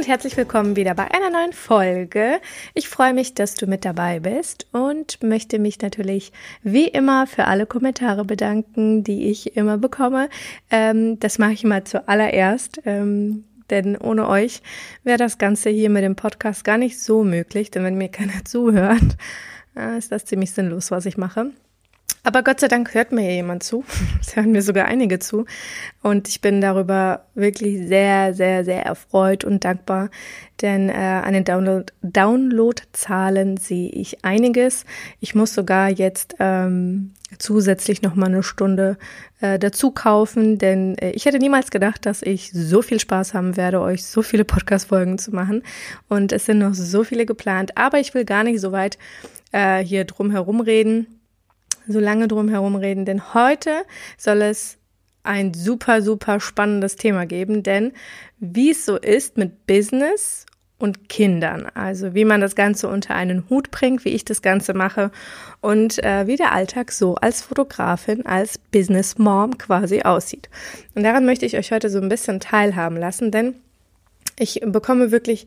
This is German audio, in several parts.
Und herzlich willkommen wieder bei einer neuen Folge. Ich freue mich, dass du mit dabei bist und möchte mich natürlich wie immer für alle Kommentare bedanken, die ich immer bekomme. Ähm, das mache ich mal zuallererst. Ähm, denn ohne euch wäre das Ganze hier mit dem Podcast gar nicht so möglich, denn wenn mir keiner zuhört, äh, ist das ziemlich sinnlos, was ich mache. Aber Gott sei Dank hört mir jemand zu. Es hören mir sogar einige zu. Und ich bin darüber wirklich sehr, sehr, sehr erfreut und dankbar. Denn äh, an den Download Downloadzahlen sehe ich einiges. Ich muss sogar jetzt ähm, zusätzlich noch mal eine Stunde äh, dazu kaufen, denn äh, ich hätte niemals gedacht, dass ich so viel Spaß haben werde, euch so viele Podcast-Folgen zu machen. Und es sind noch so viele geplant. Aber ich will gar nicht so weit äh, hier drum herum reden so lange drum herum reden, denn heute soll es ein super, super spannendes Thema geben, denn wie es so ist mit Business und Kindern, also wie man das Ganze unter einen Hut bringt, wie ich das Ganze mache und äh, wie der Alltag so als Fotografin, als Business Mom quasi aussieht. Und daran möchte ich euch heute so ein bisschen teilhaben lassen, denn ich bekomme wirklich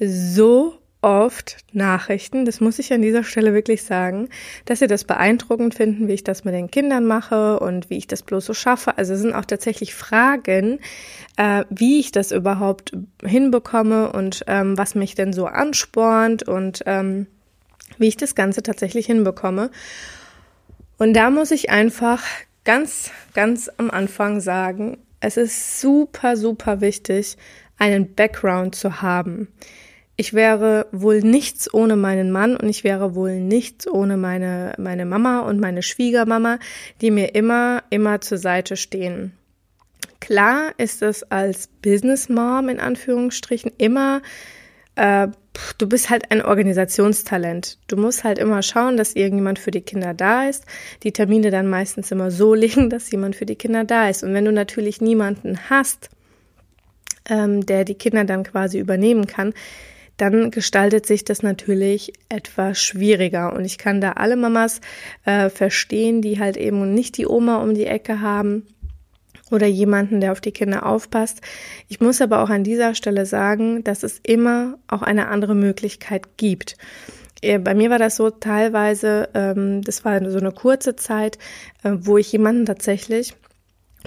so oft Nachrichten, das muss ich an dieser Stelle wirklich sagen, dass sie das beeindruckend finden, wie ich das mit den Kindern mache und wie ich das bloß so schaffe. Also es sind auch tatsächlich Fragen, äh, wie ich das überhaupt hinbekomme und ähm, was mich denn so anspornt und ähm, wie ich das Ganze tatsächlich hinbekomme. Und da muss ich einfach ganz, ganz am Anfang sagen, es ist super, super wichtig, einen Background zu haben ich wäre wohl nichts ohne meinen Mann und ich wäre wohl nichts ohne meine, meine Mama und meine Schwiegermama, die mir immer, immer zur Seite stehen. Klar ist es als Business Mom in Anführungsstrichen immer, äh, du bist halt ein Organisationstalent. Du musst halt immer schauen, dass irgendjemand für die Kinder da ist. Die Termine dann meistens immer so legen, dass jemand für die Kinder da ist. Und wenn du natürlich niemanden hast, ähm, der die Kinder dann quasi übernehmen kann, dann gestaltet sich das natürlich etwas schwieriger. Und ich kann da alle Mamas äh, verstehen, die halt eben nicht die Oma um die Ecke haben oder jemanden, der auf die Kinder aufpasst. Ich muss aber auch an dieser Stelle sagen, dass es immer auch eine andere Möglichkeit gibt. Äh, bei mir war das so teilweise, ähm, das war so eine kurze Zeit, äh, wo ich jemanden tatsächlich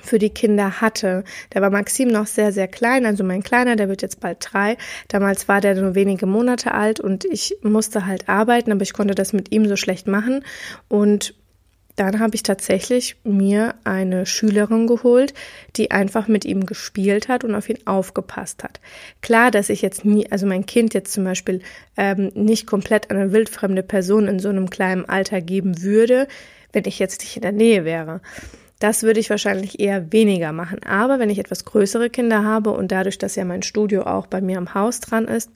für die Kinder hatte. Da war Maxim noch sehr, sehr klein, also mein Kleiner, der wird jetzt bald drei. Damals war der nur wenige Monate alt und ich musste halt arbeiten, aber ich konnte das mit ihm so schlecht machen. Und dann habe ich tatsächlich mir eine Schülerin geholt, die einfach mit ihm gespielt hat und auf ihn aufgepasst hat. Klar, dass ich jetzt nie, also mein Kind jetzt zum Beispiel ähm, nicht komplett eine wildfremde Person in so einem kleinen Alter geben würde, wenn ich jetzt nicht in der Nähe wäre. Das würde ich wahrscheinlich eher weniger machen. Aber wenn ich etwas größere Kinder habe und dadurch, dass ja mein Studio auch bei mir am Haus dran ist,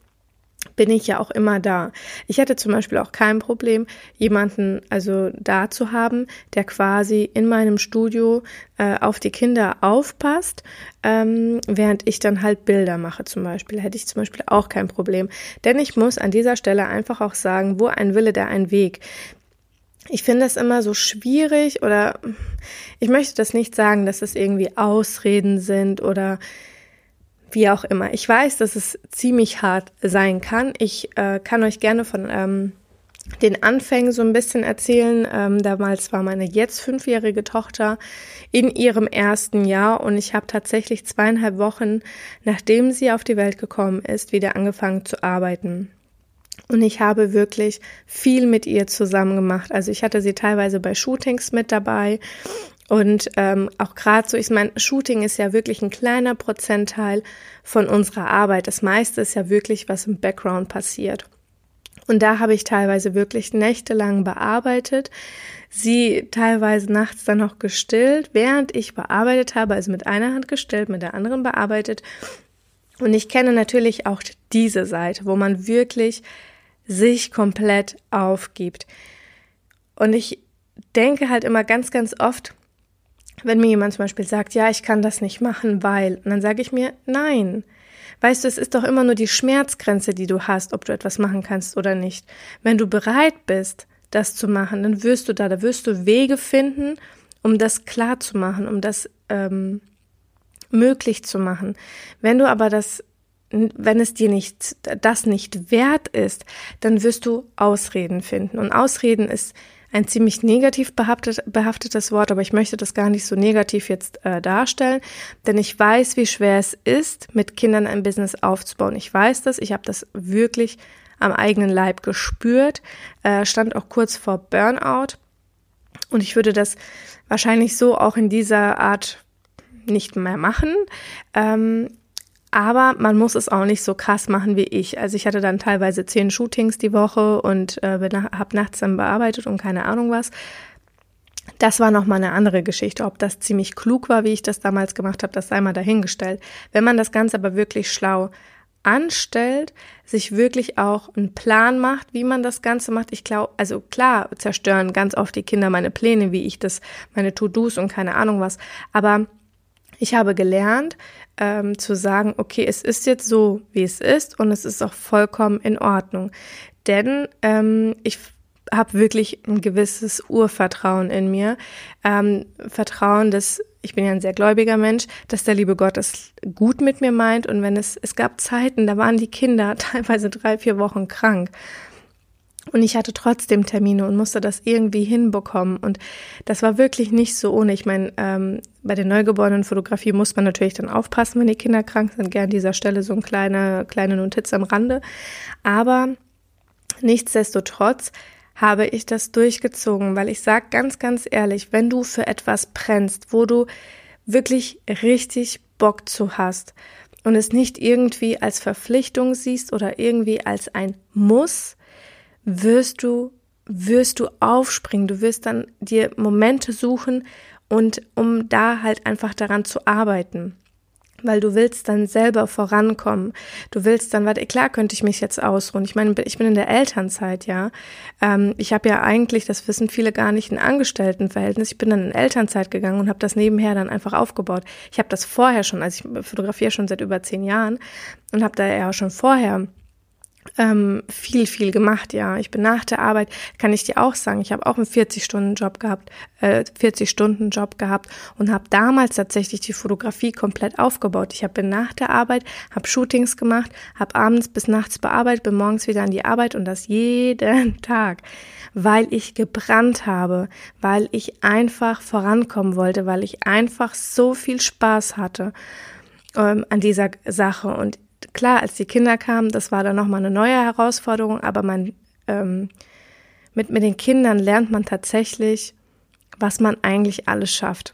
bin ich ja auch immer da. Ich hätte zum Beispiel auch kein Problem, jemanden also da zu haben, der quasi in meinem Studio äh, auf die Kinder aufpasst, ähm, während ich dann halt Bilder mache zum Beispiel. Hätte ich zum Beispiel auch kein Problem. Denn ich muss an dieser Stelle einfach auch sagen, wo ein Wille, da ein Weg ich finde es immer so schwierig oder ich möchte das nicht sagen, dass es irgendwie Ausreden sind oder wie auch immer. Ich weiß, dass es ziemlich hart sein kann. Ich äh, kann euch gerne von ähm, den Anfängen so ein bisschen erzählen. Ähm, damals war meine jetzt fünfjährige Tochter in ihrem ersten Jahr und ich habe tatsächlich zweieinhalb Wochen, nachdem sie auf die Welt gekommen ist, wieder angefangen zu arbeiten. Und ich habe wirklich viel mit ihr zusammen gemacht. Also ich hatte sie teilweise bei Shootings mit dabei. Und ähm, auch gerade so, ich meine, Shooting ist ja wirklich ein kleiner Prozentteil von unserer Arbeit. Das meiste ist ja wirklich, was im Background passiert. Und da habe ich teilweise wirklich nächtelang bearbeitet, sie teilweise nachts dann noch gestillt, während ich bearbeitet habe, also mit einer Hand gestillt, mit der anderen bearbeitet. Und ich kenne natürlich auch diese Seite, wo man wirklich sich komplett aufgibt. Und ich denke halt immer ganz, ganz oft, wenn mir jemand zum Beispiel sagt, ja, ich kann das nicht machen, weil, und dann sage ich mir, nein. Weißt du, es ist doch immer nur die Schmerzgrenze, die du hast, ob du etwas machen kannst oder nicht. Wenn du bereit bist, das zu machen, dann wirst du da, da wirst du Wege finden, um das klar zu machen, um das ähm, möglich zu machen. Wenn du aber das, wenn es dir nicht, das nicht wert ist, dann wirst du Ausreden finden. Und Ausreden ist ein ziemlich negativ behaftet, behaftetes Wort, aber ich möchte das gar nicht so negativ jetzt äh, darstellen, denn ich weiß, wie schwer es ist, mit Kindern ein Business aufzubauen. Ich weiß das, ich habe das wirklich am eigenen Leib gespürt, äh, stand auch kurz vor Burnout und ich würde das wahrscheinlich so auch in dieser Art nicht mehr machen. Ähm, aber man muss es auch nicht so krass machen wie ich. Also ich hatte dann teilweise zehn Shootings die Woche und äh, habe nachts dann bearbeitet und keine Ahnung was. Das war nochmal eine andere Geschichte. Ob das ziemlich klug war, wie ich das damals gemacht habe, das sei mal dahingestellt. Wenn man das Ganze aber wirklich schlau anstellt, sich wirklich auch einen Plan macht, wie man das Ganze macht. Ich glaube, also klar zerstören ganz oft die Kinder meine Pläne, wie ich das, meine To-Dos und keine Ahnung was. Aber ich habe gelernt, ähm, zu sagen, okay, es ist jetzt so, wie es ist und es ist auch vollkommen in Ordnung. Denn ähm, ich habe wirklich ein gewisses Urvertrauen in mir. Ähm, Vertrauen, dass ich bin ja ein sehr gläubiger Mensch, dass der liebe Gott es gut mit mir meint. Und wenn es, es gab Zeiten, da waren die Kinder teilweise drei, vier Wochen krank. Und ich hatte trotzdem Termine und musste das irgendwie hinbekommen. Und das war wirklich nicht so ohne. Ich meine, ähm, bei der neugeborenen Fotografie muss man natürlich dann aufpassen, wenn die Kinder krank sind. Gern an dieser Stelle so eine kleine, kleine Notiz am Rande. Aber nichtsdestotrotz habe ich das durchgezogen, weil ich sage ganz, ganz ehrlich, wenn du für etwas brennst, wo du wirklich richtig Bock zu hast und es nicht irgendwie als Verpflichtung siehst oder irgendwie als ein Muss, wirst du, wirst du aufspringen. Du wirst dann dir Momente suchen und um da halt einfach daran zu arbeiten weil du willst dann selber vorankommen. Du willst dann, warte, klar könnte ich mich jetzt ausruhen. Ich meine, ich bin in der Elternzeit, ja. Ähm, ich habe ja eigentlich, das wissen viele gar nicht, ein Angestelltenverhältnis. Ich bin dann in Elternzeit gegangen und habe das nebenher dann einfach aufgebaut. Ich habe das vorher schon, also ich fotografiere schon seit über zehn Jahren und habe da ja schon vorher ähm, viel, viel gemacht, ja. Ich bin nach der Arbeit, kann ich dir auch sagen, ich habe auch einen 40-Stunden-Job gehabt, äh, 40-Stunden-Job gehabt und habe damals tatsächlich die Fotografie komplett aufgebaut. Ich habe nach der Arbeit, habe Shootings gemacht, habe abends bis nachts bearbeitet, bin morgens wieder an die Arbeit und das jeden Tag, weil ich gebrannt habe, weil ich einfach vorankommen wollte, weil ich einfach so viel Spaß hatte ähm, an dieser Sache und klar, als die Kinder kamen, das war dann nochmal eine neue Herausforderung, aber man, ähm, mit, mit den Kindern lernt man tatsächlich, was man eigentlich alles schafft.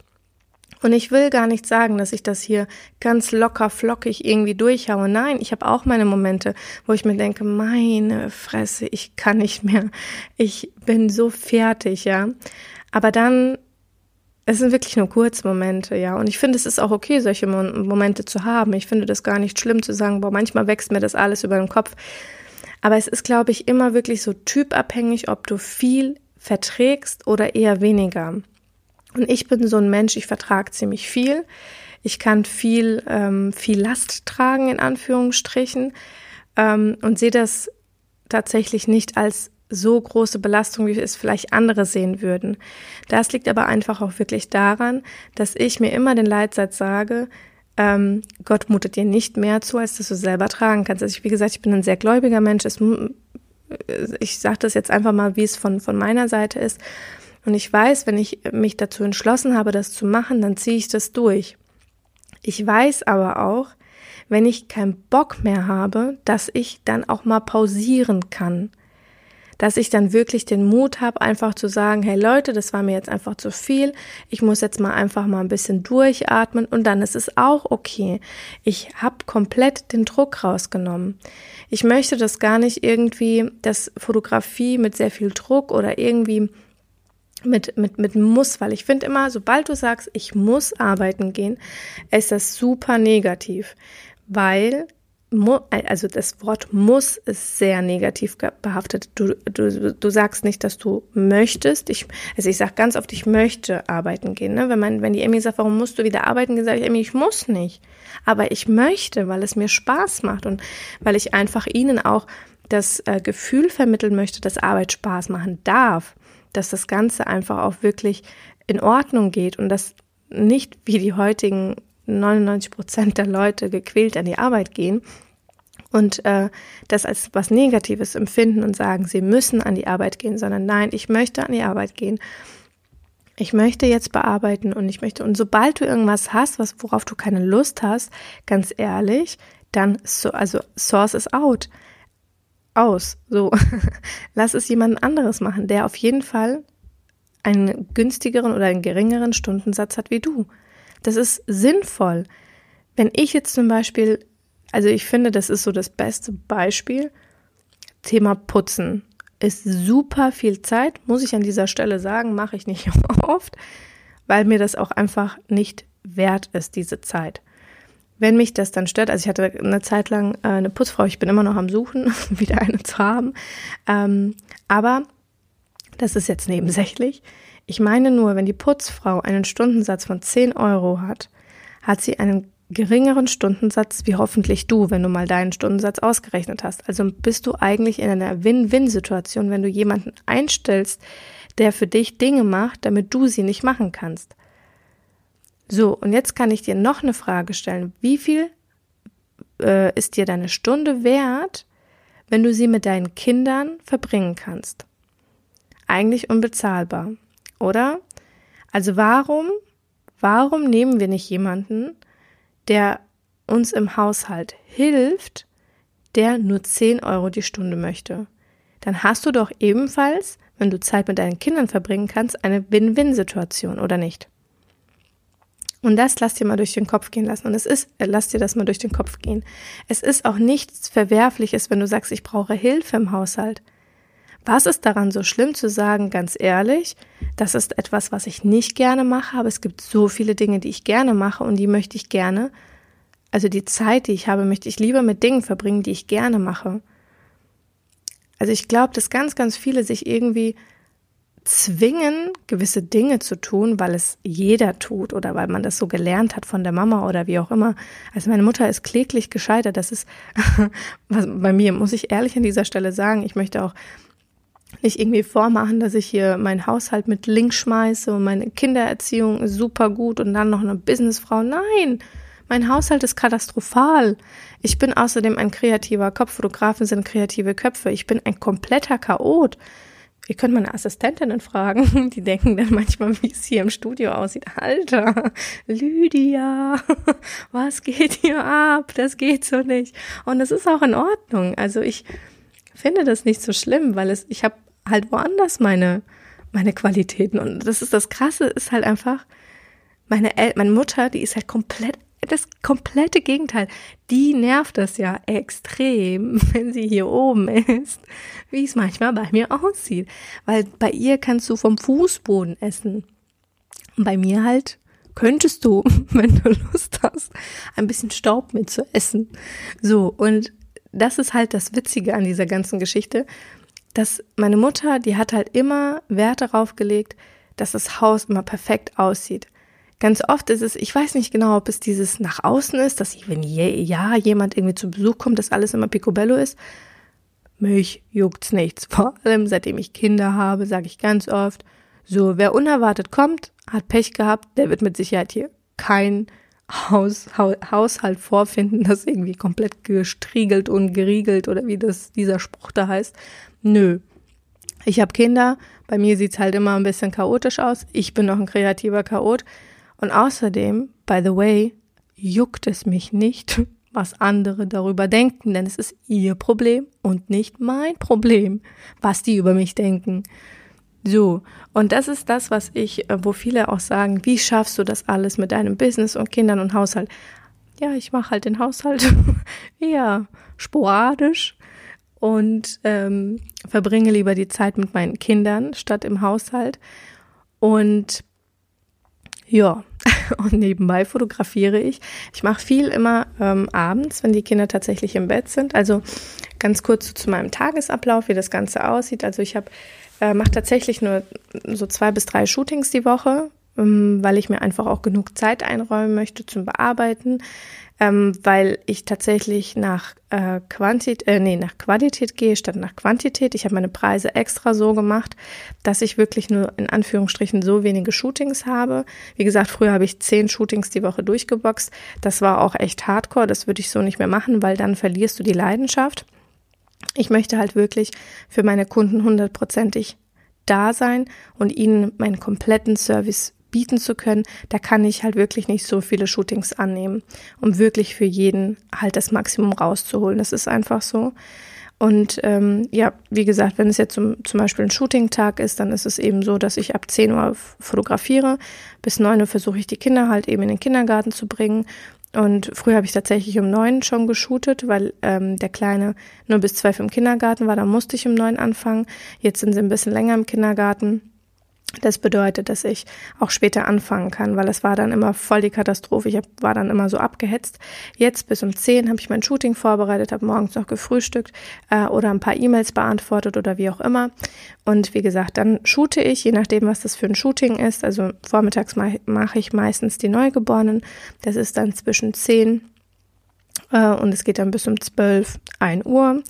Und ich will gar nicht sagen, dass ich das hier ganz locker flockig irgendwie durchhaue. Nein, ich habe auch meine Momente, wo ich mir denke, meine Fresse, ich kann nicht mehr. Ich bin so fertig, ja. Aber dann es sind wirklich nur Kurzmomente, ja. Und ich finde, es ist auch okay, solche Momente zu haben. Ich finde das gar nicht schlimm zu sagen, boah, manchmal wächst mir das alles über den Kopf. Aber es ist, glaube ich, immer wirklich so typabhängig, ob du viel verträgst oder eher weniger. Und ich bin so ein Mensch, ich vertrage ziemlich viel. Ich kann viel, ähm, viel Last tragen, in Anführungsstrichen, ähm, und sehe das tatsächlich nicht als so große Belastung, wie es vielleicht andere sehen würden. Das liegt aber einfach auch wirklich daran, dass ich mir immer den Leitsatz sage, ähm, Gott mutet dir nicht mehr zu, als dass du selber tragen kannst. Also ich, wie gesagt, ich bin ein sehr gläubiger Mensch. Es, ich sage das jetzt einfach mal, wie es von, von meiner Seite ist. Und ich weiß, wenn ich mich dazu entschlossen habe, das zu machen, dann ziehe ich das durch. Ich weiß aber auch, wenn ich keinen Bock mehr habe, dass ich dann auch mal pausieren kann dass ich dann wirklich den Mut habe, einfach zu sagen, hey Leute, das war mir jetzt einfach zu viel, ich muss jetzt mal einfach mal ein bisschen durchatmen und dann ist es auch okay. Ich habe komplett den Druck rausgenommen. Ich möchte das gar nicht irgendwie, dass Fotografie mit sehr viel Druck oder irgendwie mit, mit, mit muss, weil ich finde immer, sobald du sagst, ich muss arbeiten gehen, ist das super negativ, weil also das Wort muss ist sehr negativ behaftet. Du, du, du sagst nicht, dass du möchtest. Ich, also ich sage ganz oft, ich möchte arbeiten gehen. Ne? Wenn, man, wenn die Emmy sagt, warum musst du wieder arbeiten gehen, sage ich, Emmy, ich muss nicht. Aber ich möchte, weil es mir Spaß macht und weil ich einfach ihnen auch das äh, Gefühl vermitteln möchte, dass Arbeit Spaß machen darf. Dass das Ganze einfach auch wirklich in Ordnung geht und dass nicht wie die heutigen 99 Prozent der Leute gequält an die Arbeit gehen und äh, das als was Negatives empfinden und sagen, sie müssen an die Arbeit gehen, sondern nein, ich möchte an die Arbeit gehen. Ich möchte jetzt bearbeiten und ich möchte, und sobald du irgendwas hast, was, worauf du keine Lust hast, ganz ehrlich, dann, so, also, source is out. Aus. So. Lass es jemand anderes machen, der auf jeden Fall einen günstigeren oder einen geringeren Stundensatz hat wie du. Das ist sinnvoll. Wenn ich jetzt zum Beispiel, also ich finde, das ist so das beste Beispiel, Thema Putzen ist super viel Zeit, muss ich an dieser Stelle sagen, mache ich nicht oft, weil mir das auch einfach nicht wert ist, diese Zeit. Wenn mich das dann stört, also ich hatte eine Zeit lang äh, eine Putzfrau, ich bin immer noch am Suchen, wieder eine zu haben, ähm, aber das ist jetzt nebensächlich. Ich meine nur, wenn die Putzfrau einen Stundensatz von 10 Euro hat, hat sie einen geringeren Stundensatz wie hoffentlich du, wenn du mal deinen Stundensatz ausgerechnet hast. Also bist du eigentlich in einer Win-Win-Situation, wenn du jemanden einstellst, der für dich Dinge macht, damit du sie nicht machen kannst. So, und jetzt kann ich dir noch eine Frage stellen. Wie viel äh, ist dir deine Stunde wert, wenn du sie mit deinen Kindern verbringen kannst? Eigentlich unbezahlbar oder? Also warum, warum nehmen wir nicht jemanden, der uns im Haushalt hilft, der nur 10 Euro die Stunde möchte? Dann hast du doch ebenfalls, wenn du Zeit mit deinen Kindern verbringen kannst, eine Win-Win-Situation, oder nicht? Und das lass dir mal durch den Kopf gehen lassen. Und es ist, äh, lass dir das mal durch den Kopf gehen. Es ist auch nichts Verwerfliches, wenn du sagst, ich brauche Hilfe im Haushalt. Was ist daran so schlimm zu sagen, ganz ehrlich, das ist etwas, was ich nicht gerne mache, aber es gibt so viele Dinge, die ich gerne mache und die möchte ich gerne, also die Zeit, die ich habe, möchte ich lieber mit Dingen verbringen, die ich gerne mache. Also ich glaube, dass ganz, ganz viele sich irgendwie zwingen, gewisse Dinge zu tun, weil es jeder tut oder weil man das so gelernt hat von der Mama oder wie auch immer. Also meine Mutter ist kläglich gescheitert. Das ist was bei mir, muss ich ehrlich an dieser Stelle sagen. Ich möchte auch nicht irgendwie vormachen, dass ich hier meinen Haushalt mit links schmeiße und meine Kindererziehung ist super gut und dann noch eine Businessfrau. Nein, mein Haushalt ist katastrophal. Ich bin außerdem ein kreativer Kopf. Fotografen sind kreative Köpfe. Ich bin ein kompletter Chaot. Ihr könnt meine Assistentinnen fragen. Die denken dann manchmal, wie es hier im Studio aussieht. Alter, Lydia, was geht hier ab? Das geht so nicht. Und es ist auch in Ordnung. Also ich finde das nicht so schlimm, weil es, ich habe halt woanders meine, meine Qualitäten. Und das ist das Krasse, ist halt einfach, meine, El meine Mutter, die ist halt komplett das komplette Gegenteil. Die nervt das ja extrem, wenn sie hier oben ist, wie es manchmal bei mir aussieht. Weil bei ihr kannst du vom Fußboden essen. Und bei mir halt könntest du, wenn du Lust hast, ein bisschen Staub mit zu essen. So, und das ist halt das Witzige an dieser ganzen Geschichte, dass meine Mutter, die hat halt immer Wert darauf gelegt, dass das Haus immer perfekt aussieht. Ganz oft ist es, ich weiß nicht genau, ob es dieses nach außen ist, dass wenn je, ja jemand irgendwie zu Besuch kommt, dass alles immer picobello ist. Mich juckt's nichts. Vor allem seitdem ich Kinder habe, sage ich ganz oft, so wer unerwartet kommt, hat Pech gehabt, der wird mit Sicherheit hier kein Haus, Haushalt vorfinden, das irgendwie komplett gestriegelt und geriegelt oder wie das dieser Spruch da heißt. Nö. Ich habe Kinder, bei mir sieht's halt immer ein bisschen chaotisch aus. Ich bin noch ein kreativer Chaot. Und außerdem, by the way, juckt es mich nicht, was andere darüber denken, denn es ist ihr Problem und nicht mein Problem, was die über mich denken. So, und das ist das, was ich, äh, wo viele auch sagen, wie schaffst du das alles mit deinem Business und Kindern und Haushalt? Ja, ich mache halt den Haushalt ja sporadisch und ähm, verbringe lieber die Zeit mit meinen Kindern statt im Haushalt. Und ja, und nebenbei fotografiere ich. Ich mache viel immer ähm, abends, wenn die Kinder tatsächlich im Bett sind. Also ganz kurz zu meinem Tagesablauf, wie das Ganze aussieht. Also ich habe äh, mache tatsächlich nur so zwei bis drei Shootings die Woche, ähm, weil ich mir einfach auch genug Zeit einräumen möchte zum Bearbeiten, ähm, weil ich tatsächlich nach äh, Quantität, äh, nee, nach Qualität gehe statt nach Quantität. Ich habe meine Preise extra so gemacht, dass ich wirklich nur in Anführungsstrichen so wenige Shootings habe. Wie gesagt, früher habe ich zehn Shootings die Woche durchgeboxt. Das war auch echt hardcore. Das würde ich so nicht mehr machen, weil dann verlierst du die Leidenschaft. Ich möchte halt wirklich für meine Kunden hundertprozentig da sein und ihnen meinen kompletten Service bieten zu können, da kann ich halt wirklich nicht so viele Shootings annehmen, um wirklich für jeden halt das Maximum rauszuholen. Das ist einfach so. Und ähm, ja, wie gesagt, wenn es jetzt zum, zum Beispiel ein Shooting-Tag ist, dann ist es eben so, dass ich ab 10 Uhr fotografiere. Bis 9 Uhr versuche ich die Kinder halt eben in den Kindergarten zu bringen. Und früher habe ich tatsächlich um neun schon geshootet, weil ähm, der Kleine nur bis zwölf im Kindergarten war. Da musste ich um neun anfangen. Jetzt sind sie ein bisschen länger im Kindergarten. Das bedeutet, dass ich auch später anfangen kann, weil es war dann immer voll die Katastrophe. Ich war dann immer so abgehetzt. Jetzt bis um 10 habe ich mein Shooting vorbereitet, habe morgens noch gefrühstückt äh, oder ein paar E-Mails beantwortet oder wie auch immer. Und wie gesagt, dann shoote ich, je nachdem, was das für ein Shooting ist. Also vormittags mache mach ich meistens die Neugeborenen. Das ist dann zwischen 10 äh, und es geht dann bis um 12, 1 Uhr.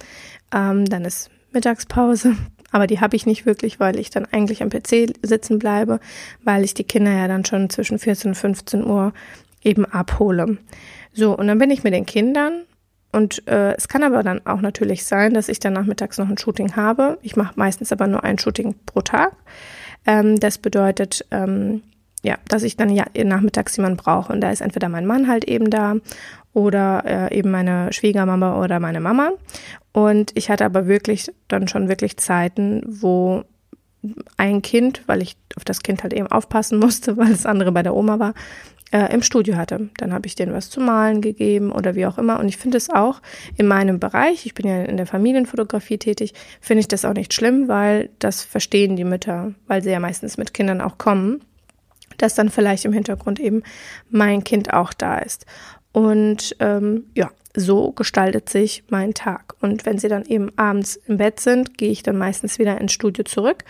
Ähm, dann ist Mittagspause, aber die habe ich nicht wirklich, weil ich dann eigentlich am PC sitzen bleibe, weil ich die Kinder ja dann schon zwischen 14 und 15 Uhr eben abhole. So, und dann bin ich mit den Kindern und äh, es kann aber dann auch natürlich sein, dass ich dann nachmittags noch ein Shooting habe. Ich mache meistens aber nur ein Shooting pro Tag. Ähm, das bedeutet, ähm, ja, dass ich dann ja nachmittags jemanden brauche. Und da ist entweder mein Mann halt eben da oder äh, eben meine Schwiegermama oder meine Mama. Und ich hatte aber wirklich dann schon wirklich Zeiten, wo ein Kind, weil ich auf das Kind halt eben aufpassen musste, weil das andere bei der Oma war, äh, im Studio hatte. Dann habe ich denen was zu malen gegeben oder wie auch immer. Und ich finde es auch in meinem Bereich, ich bin ja in der Familienfotografie tätig, finde ich das auch nicht schlimm, weil das verstehen die Mütter, weil sie ja meistens mit Kindern auch kommen, dass dann vielleicht im Hintergrund eben mein Kind auch da ist. Und ähm, ja, so gestaltet sich mein Tag. Und wenn sie dann eben abends im Bett sind, gehe ich dann meistens wieder ins Studio zurück,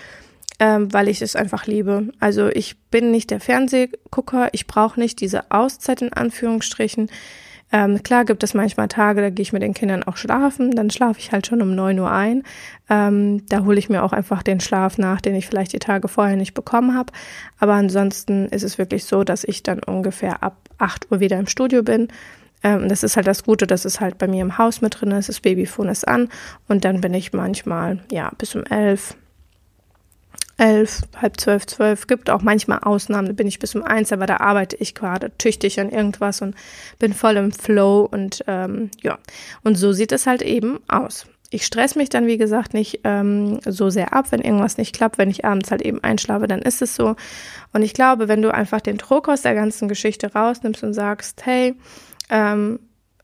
ähm, weil ich es einfach liebe. Also ich bin nicht der Fernsehgucker, ich brauche nicht diese Auszeit in Anführungsstrichen. Ähm, klar gibt es manchmal Tage, da gehe ich mit den Kindern auch schlafen, dann schlafe ich halt schon um neun Uhr ein. Ähm, da hole ich mir auch einfach den Schlaf nach, den ich vielleicht die Tage vorher nicht bekommen habe. Aber ansonsten ist es wirklich so, dass ich dann ungefähr ab acht Uhr wieder im Studio bin ähm, das ist halt das Gute, dass es halt bei mir im Haus mit drin ist. Das Babyphone ist an und dann bin ich manchmal, ja, bis um elf, elf, halb zwölf, zwölf. Gibt auch manchmal Ausnahmen, da bin ich bis um eins, aber da arbeite ich gerade tüchtig an irgendwas und bin voll im Flow und ähm, ja. Und so sieht es halt eben aus. Ich stress mich dann, wie gesagt, nicht ähm, so sehr ab, wenn irgendwas nicht klappt. Wenn ich abends halt eben einschlafe, dann ist es so. Und ich glaube, wenn du einfach den Druck aus der ganzen Geschichte rausnimmst und sagst, hey, ähm,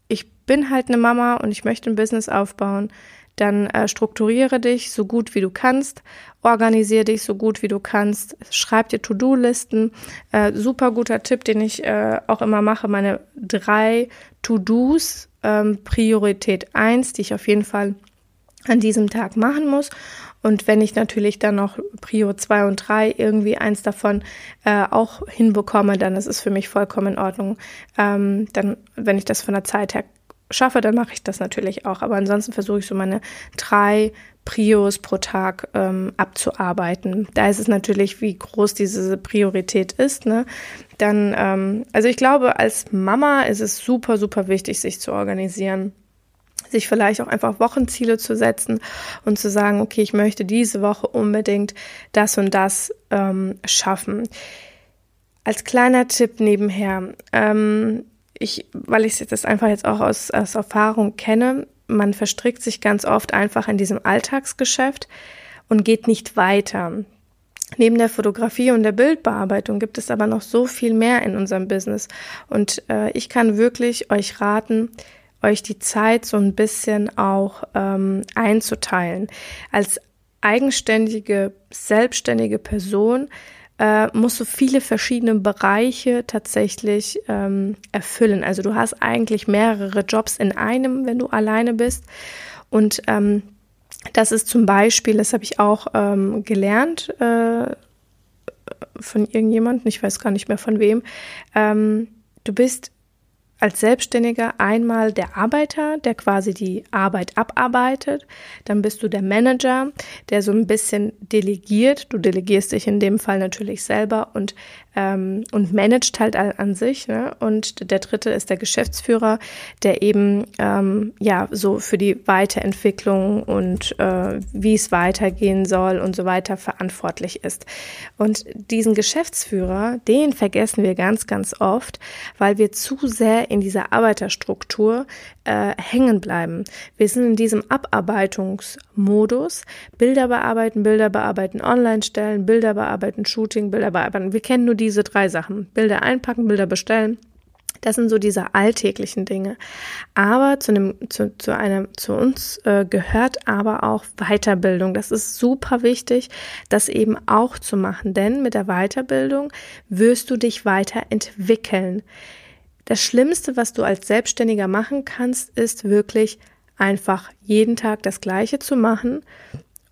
ich bin halt eine Mama und ich möchte ein Business aufbauen, dann äh, strukturiere dich so gut wie du kannst, organisiere dich so gut wie du kannst, schreib dir To-Do-Listen. Äh, super guter Tipp, den ich äh, auch immer mache, meine drei To-Dos, ähm, Priorität eins, die ich auf jeden Fall an diesem Tag machen muss. Und wenn ich natürlich dann noch Prio 2 und 3 irgendwie eins davon äh, auch hinbekomme, dann ist es für mich vollkommen in Ordnung. Ähm, dann, wenn ich das von der Zeit her schaffe, dann mache ich das natürlich auch. Aber ansonsten versuche ich so meine drei Prios pro Tag ähm, abzuarbeiten. Da ist es natürlich, wie groß diese Priorität ist. Ne? Dann, ähm, also ich glaube, als Mama ist es super, super wichtig, sich zu organisieren sich vielleicht auch einfach Wochenziele zu setzen und zu sagen, okay, ich möchte diese Woche unbedingt das und das ähm, schaffen. Als kleiner Tipp nebenher, ähm, ich, weil ich das einfach jetzt auch aus, aus Erfahrung kenne, man verstrickt sich ganz oft einfach in diesem Alltagsgeschäft und geht nicht weiter. Neben der Fotografie und der Bildbearbeitung gibt es aber noch so viel mehr in unserem Business. Und äh, ich kann wirklich euch raten, euch die Zeit so ein bisschen auch ähm, einzuteilen. Als eigenständige, selbstständige Person äh, musst du viele verschiedene Bereiche tatsächlich ähm, erfüllen. Also du hast eigentlich mehrere Jobs in einem, wenn du alleine bist. Und ähm, das ist zum Beispiel, das habe ich auch ähm, gelernt äh, von irgendjemandem, ich weiß gar nicht mehr von wem. Ähm, du bist als Selbstständiger einmal der Arbeiter, der quasi die Arbeit abarbeitet. Dann bist du der Manager, der so ein bisschen delegiert. Du delegierst dich in dem Fall natürlich selber und ähm, und managt halt an sich. Ne? Und der dritte ist der Geschäftsführer, der eben ähm, ja so für die Weiterentwicklung und äh, wie es weitergehen soll und so weiter verantwortlich ist. Und diesen Geschäftsführer, den vergessen wir ganz, ganz oft, weil wir zu sehr in dieser Arbeiterstruktur äh, hängen bleiben. Wir sind in diesem Abarbeitungsmodus. Bilder bearbeiten, Bilder bearbeiten, online stellen, Bilder bearbeiten, Shooting, Bilder bearbeiten. Wir kennen nur diese drei Sachen. Bilder einpacken, Bilder bestellen. Das sind so diese alltäglichen Dinge. Aber zu einem, zu, zu einem, zu uns äh, gehört aber auch Weiterbildung. Das ist super wichtig, das eben auch zu machen, denn mit der Weiterbildung wirst du dich weiterentwickeln. Das Schlimmste, was du als Selbstständiger machen kannst, ist wirklich einfach jeden Tag das Gleiche zu machen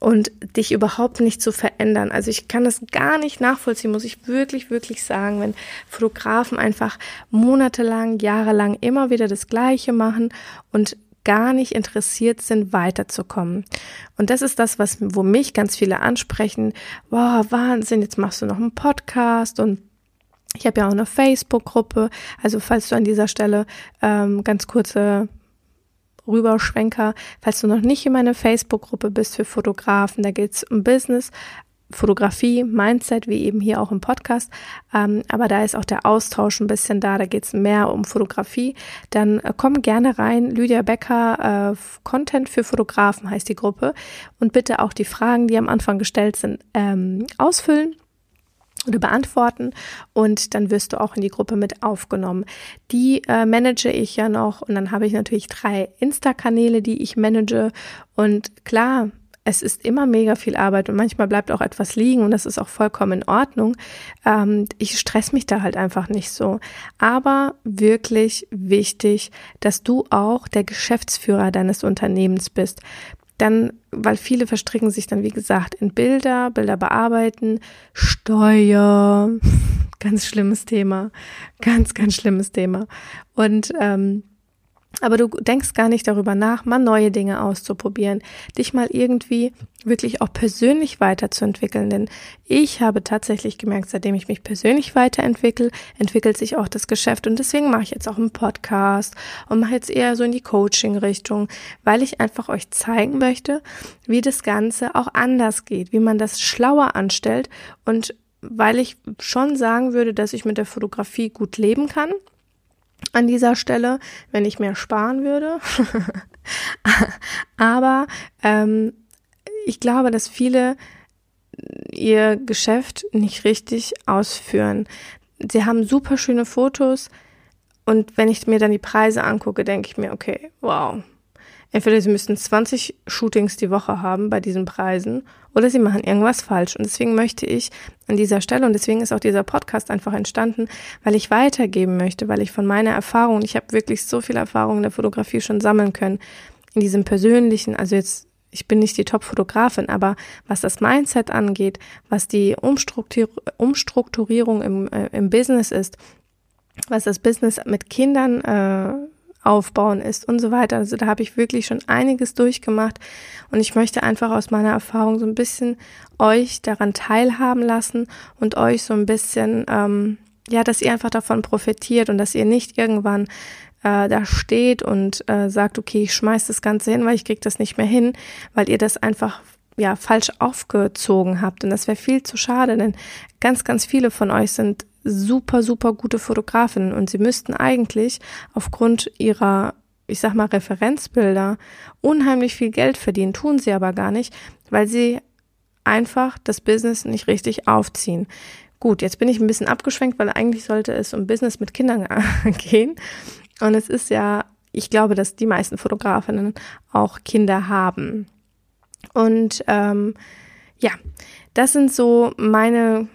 und dich überhaupt nicht zu verändern. Also ich kann das gar nicht nachvollziehen, muss ich wirklich, wirklich sagen, wenn Fotografen einfach monatelang, jahrelang immer wieder das Gleiche machen und gar nicht interessiert sind, weiterzukommen. Und das ist das, was, wo mich ganz viele ansprechen. Wow, Wahnsinn, jetzt machst du noch einen Podcast und ich habe ja auch eine Facebook-Gruppe. Also falls du an dieser Stelle ähm, ganz kurze Rüberschwenker, falls du noch nicht in meiner Facebook-Gruppe bist für Fotografen, da geht es um Business, Fotografie, Mindset, wie eben hier auch im Podcast. Ähm, aber da ist auch der Austausch ein bisschen da, da geht es mehr um Fotografie. Dann äh, komm gerne rein. Lydia Becker, äh, Content für Fotografen heißt die Gruppe. Und bitte auch die Fragen, die am Anfang gestellt sind, ähm, ausfüllen oder beantworten und dann wirst du auch in die Gruppe mit aufgenommen. Die äh, manage ich ja noch und dann habe ich natürlich drei Insta-Kanäle, die ich manage und klar, es ist immer mega viel Arbeit und manchmal bleibt auch etwas liegen und das ist auch vollkommen in Ordnung. Ähm, ich stress mich da halt einfach nicht so. Aber wirklich wichtig, dass du auch der Geschäftsführer deines Unternehmens bist dann, weil viele verstricken sich dann, wie gesagt, in Bilder, Bilder bearbeiten, Steuer, ganz schlimmes Thema, ganz, ganz schlimmes Thema. Und ähm, aber du denkst gar nicht darüber nach, mal neue Dinge auszuprobieren, dich mal irgendwie wirklich auch persönlich weiterzuentwickeln. Denn ich habe tatsächlich gemerkt, seitdem ich mich persönlich weiterentwickle, entwickelt sich auch das Geschäft. Und deswegen mache ich jetzt auch einen Podcast und mache jetzt eher so in die Coaching-Richtung, weil ich einfach euch zeigen möchte, wie das Ganze auch anders geht, wie man das schlauer anstellt und weil ich schon sagen würde, dass ich mit der Fotografie gut leben kann an dieser Stelle, wenn ich mehr sparen würde. Aber ähm, ich glaube, dass viele ihr Geschäft nicht richtig ausführen. Sie haben super schöne Fotos und wenn ich mir dann die Preise angucke, denke ich mir, okay, wow, Entweder sie müssten 20 Shootings die Woche haben bei diesen Preisen oder sie machen irgendwas falsch. Und deswegen möchte ich an dieser Stelle, und deswegen ist auch dieser Podcast einfach entstanden, weil ich weitergeben möchte, weil ich von meiner Erfahrung, ich habe wirklich so viel Erfahrung in der Fotografie schon sammeln können, in diesem persönlichen, also jetzt ich bin nicht die Top-Fotografin, aber was das Mindset angeht, was die Umstrukturierung im, äh, im Business ist, was das Business mit Kindern äh, aufbauen ist und so weiter. Also da habe ich wirklich schon einiges durchgemacht und ich möchte einfach aus meiner Erfahrung so ein bisschen euch daran teilhaben lassen und euch so ein bisschen, ähm, ja, dass ihr einfach davon profitiert und dass ihr nicht irgendwann äh, da steht und äh, sagt, okay, ich schmeiß das Ganze hin, weil ich krieg das nicht mehr hin, weil ihr das einfach ja falsch aufgezogen habt. Und das wäre viel zu schade, denn ganz, ganz viele von euch sind super, super gute Fotografinnen und sie müssten eigentlich aufgrund ihrer, ich sag mal, Referenzbilder unheimlich viel Geld verdienen, tun sie aber gar nicht, weil sie einfach das Business nicht richtig aufziehen. Gut, jetzt bin ich ein bisschen abgeschwenkt, weil eigentlich sollte es um Business mit Kindern gehen. Und es ist ja, ich glaube, dass die meisten Fotografinnen auch Kinder haben. Und ähm, ja, das sind so meine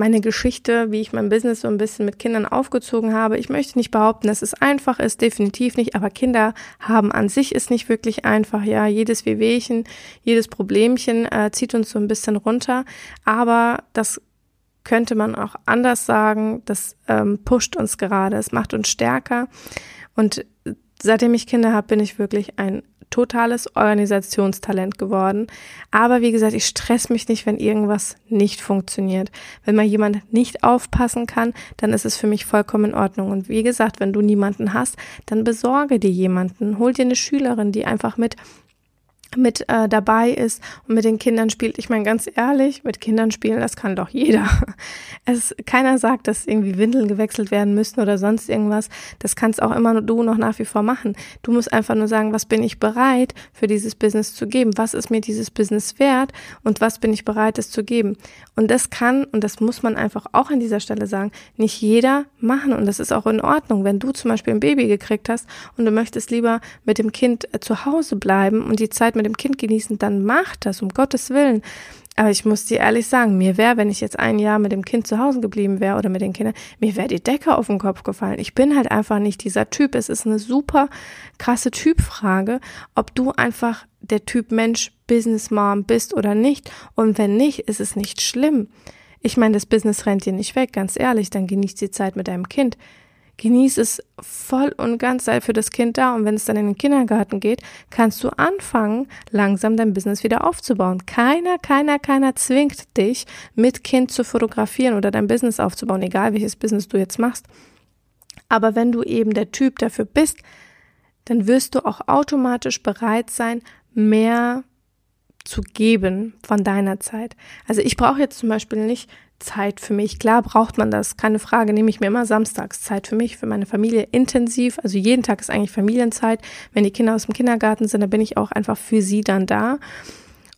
meine Geschichte, wie ich mein Business so ein bisschen mit Kindern aufgezogen habe. Ich möchte nicht behaupten, dass es einfach ist, definitiv nicht, aber Kinder haben an sich ist nicht wirklich einfach. Ja, jedes Wehwehchen, jedes Problemchen äh, zieht uns so ein bisschen runter, aber das könnte man auch anders sagen. Das ähm, pusht uns gerade, es macht uns stärker. Und seitdem ich Kinder habe, bin ich wirklich ein totales Organisationstalent geworden. Aber wie gesagt, ich stress mich nicht, wenn irgendwas nicht funktioniert. Wenn mal jemand nicht aufpassen kann, dann ist es für mich vollkommen in Ordnung. Und wie gesagt, wenn du niemanden hast, dann besorge dir jemanden. Hol dir eine Schülerin, die einfach mit mit äh, dabei ist und mit den Kindern spielt. Ich meine, ganz ehrlich, mit Kindern spielen, das kann doch jeder. Es, keiner sagt, dass irgendwie Windeln gewechselt werden müssen oder sonst irgendwas. Das kannst auch immer nur du noch nach wie vor machen. Du musst einfach nur sagen, was bin ich bereit für dieses Business zu geben? Was ist mir dieses Business wert? Und was bin ich bereit, es zu geben? Und das kann, und das muss man einfach auch an dieser Stelle sagen, nicht jeder machen. Und das ist auch in Ordnung. Wenn du zum Beispiel ein Baby gekriegt hast und du möchtest lieber mit dem Kind äh, zu Hause bleiben und die Zeit mit dem Kind genießen, dann mach das, um Gottes Willen. Aber ich muss dir ehrlich sagen, mir wäre, wenn ich jetzt ein Jahr mit dem Kind zu Hause geblieben wäre oder mit den Kindern, mir wäre die Decke auf den Kopf gefallen. Ich bin halt einfach nicht dieser Typ. Es ist eine super krasse Typfrage, ob du einfach der Typ Mensch Business Mom bist oder nicht. Und wenn nicht, ist es nicht schlimm. Ich meine, das Business rennt dir nicht weg, ganz ehrlich, dann genießt die Zeit mit deinem Kind. Genieß es voll und ganz, sei für das Kind da und wenn es dann in den Kindergarten geht, kannst du anfangen, langsam dein Business wieder aufzubauen. Keiner, keiner, keiner zwingt dich, mit Kind zu fotografieren oder dein Business aufzubauen, egal welches Business du jetzt machst. Aber wenn du eben der Typ dafür bist, dann wirst du auch automatisch bereit sein, mehr zu geben von deiner Zeit. Also ich brauche jetzt zum Beispiel nicht Zeit für mich. Klar braucht man das, keine Frage, nehme ich mir immer samstags Zeit für mich, für meine Familie intensiv. Also jeden Tag ist eigentlich Familienzeit. Wenn die Kinder aus dem Kindergarten sind, dann bin ich auch einfach für sie dann da.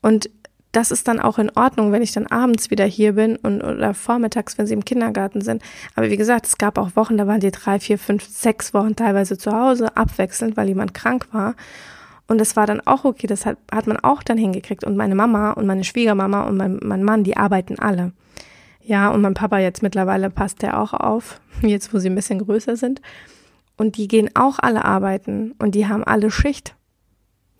Und das ist dann auch in Ordnung, wenn ich dann abends wieder hier bin und oder vormittags, wenn sie im Kindergarten sind. Aber wie gesagt, es gab auch Wochen, da waren die drei, vier, fünf, sechs Wochen teilweise zu Hause, abwechselnd, weil jemand krank war. Und das war dann auch okay, das hat, hat man auch dann hingekriegt. Und meine Mama und meine Schwiegermama und mein, mein Mann, die arbeiten alle. Ja, und mein Papa jetzt mittlerweile passt der auch auf, jetzt wo sie ein bisschen größer sind. Und die gehen auch alle arbeiten und die haben alle Schicht.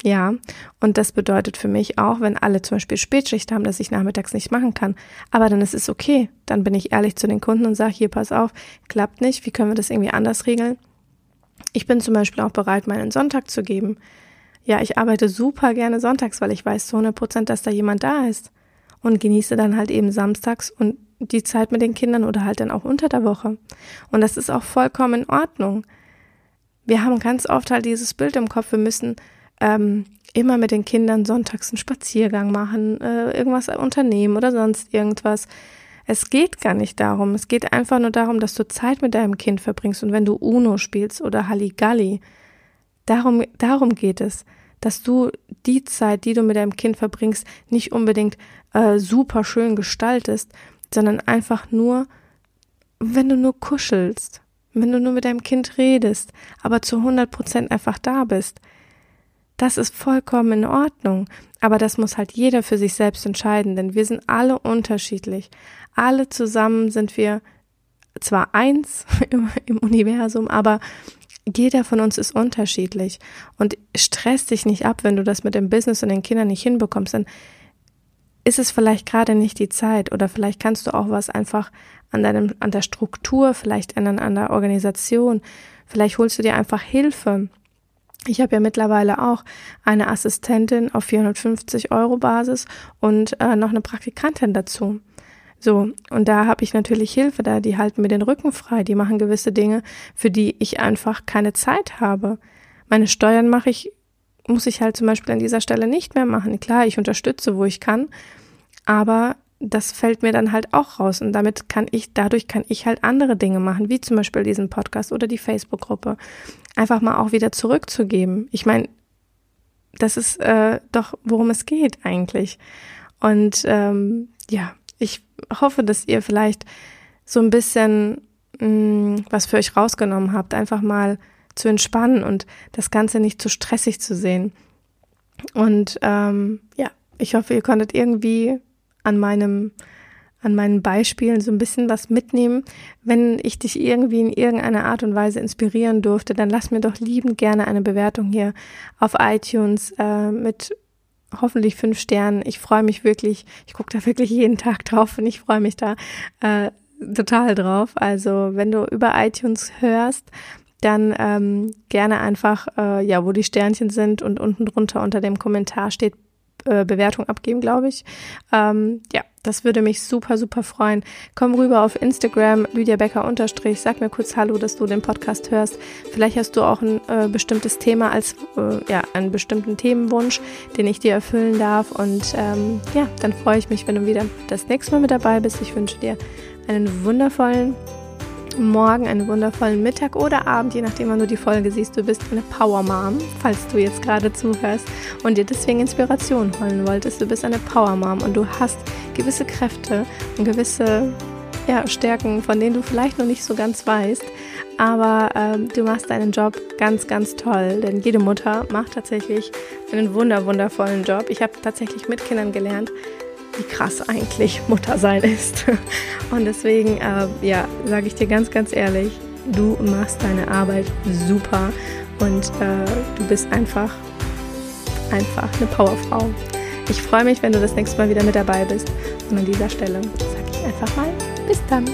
Ja, und das bedeutet für mich auch, wenn alle zum Beispiel Spätschicht haben, dass ich nachmittags nicht machen kann. Aber dann ist es okay. Dann bin ich ehrlich zu den Kunden und sage, hier, pass auf, klappt nicht, wie können wir das irgendwie anders regeln? Ich bin zum Beispiel auch bereit, meinen Sonntag zu geben. Ja, ich arbeite super gerne sonntags, weil ich weiß zu 100 Prozent, dass da jemand da ist. Und genieße dann halt eben samstags und die Zeit mit den Kindern oder halt dann auch unter der Woche. Und das ist auch vollkommen in Ordnung. Wir haben ganz oft halt dieses Bild im Kopf, wir müssen ähm, immer mit den Kindern sonntags einen Spaziergang machen, äh, irgendwas unternehmen oder sonst irgendwas. Es geht gar nicht darum. Es geht einfach nur darum, dass du Zeit mit deinem Kind verbringst und wenn du Uno spielst oder Halligalli, darum, darum geht es, dass du die Zeit, die du mit deinem Kind verbringst, nicht unbedingt äh, super schön gestaltest, sondern einfach nur, wenn du nur kuschelst, wenn du nur mit deinem Kind redest, aber zu 100 Prozent einfach da bist. Das ist vollkommen in Ordnung. Aber das muss halt jeder für sich selbst entscheiden, denn wir sind alle unterschiedlich. Alle zusammen sind wir zwar eins im, im Universum, aber jeder von uns ist unterschiedlich. Und stress dich nicht ab, wenn du das mit dem Business und den Kindern nicht hinbekommst. Denn ist es vielleicht gerade nicht die Zeit oder vielleicht kannst du auch was einfach an deinem, an der Struktur vielleicht ändern, an der Organisation. Vielleicht holst du dir einfach Hilfe. Ich habe ja mittlerweile auch eine Assistentin auf 450 Euro Basis und äh, noch eine Praktikantin dazu. So, und da habe ich natürlich Hilfe da, die halten mir den Rücken frei, die machen gewisse Dinge, für die ich einfach keine Zeit habe. Meine Steuern mache ich muss ich halt zum Beispiel an dieser Stelle nicht mehr machen. Klar, ich unterstütze, wo ich kann, aber das fällt mir dann halt auch raus und damit kann ich, dadurch kann ich halt andere Dinge machen, wie zum Beispiel diesen Podcast oder die Facebook-Gruppe. Einfach mal auch wieder zurückzugeben. Ich meine, das ist äh, doch, worum es geht eigentlich. Und ähm, ja, ich hoffe, dass ihr vielleicht so ein bisschen mh, mm, was für euch rausgenommen habt. Einfach mal zu entspannen und das Ganze nicht zu stressig zu sehen. Und ähm, ja, ich hoffe, ihr konntet irgendwie an meinem an meinen Beispielen so ein bisschen was mitnehmen. Wenn ich dich irgendwie in irgendeiner Art und Weise inspirieren durfte, dann lass mir doch liebend gerne eine Bewertung hier auf iTunes äh, mit hoffentlich fünf Sternen. Ich freue mich wirklich, ich gucke da wirklich jeden Tag drauf und ich freue mich da äh, total drauf. Also wenn du über iTunes hörst, dann ähm, gerne einfach, äh, ja, wo die Sternchen sind und unten drunter unter dem Kommentar steht äh, Bewertung abgeben, glaube ich. Ähm, ja, das würde mich super, super freuen. Komm rüber auf Instagram, Lydia Becker unterstrich, sag mir kurz Hallo, dass du den Podcast hörst. Vielleicht hast du auch ein äh, bestimmtes Thema als, äh, ja, einen bestimmten Themenwunsch, den ich dir erfüllen darf. Und ähm, ja, dann freue ich mich, wenn du wieder das nächste Mal mit dabei bist. Ich wünsche dir einen wundervollen Morgen, einen wundervollen Mittag oder Abend, je nachdem, wann du die Folge siehst. Du bist eine Power Mom, falls du jetzt gerade zuhörst und dir deswegen Inspiration holen wolltest. Du bist eine Power Mom und du hast gewisse Kräfte und gewisse ja, Stärken, von denen du vielleicht noch nicht so ganz weißt. Aber ähm, du machst deinen Job ganz, ganz toll, denn jede Mutter macht tatsächlich einen wunder, wundervollen Job. Ich habe tatsächlich mit Kindern gelernt, wie krass eigentlich Mutter sein ist. Und deswegen, äh, ja, sage ich dir ganz, ganz ehrlich, du machst deine Arbeit super und äh, du bist einfach, einfach eine Powerfrau. Ich freue mich, wenn du das nächste Mal wieder mit dabei bist. Und an dieser Stelle sage ich einfach mal, bis dann.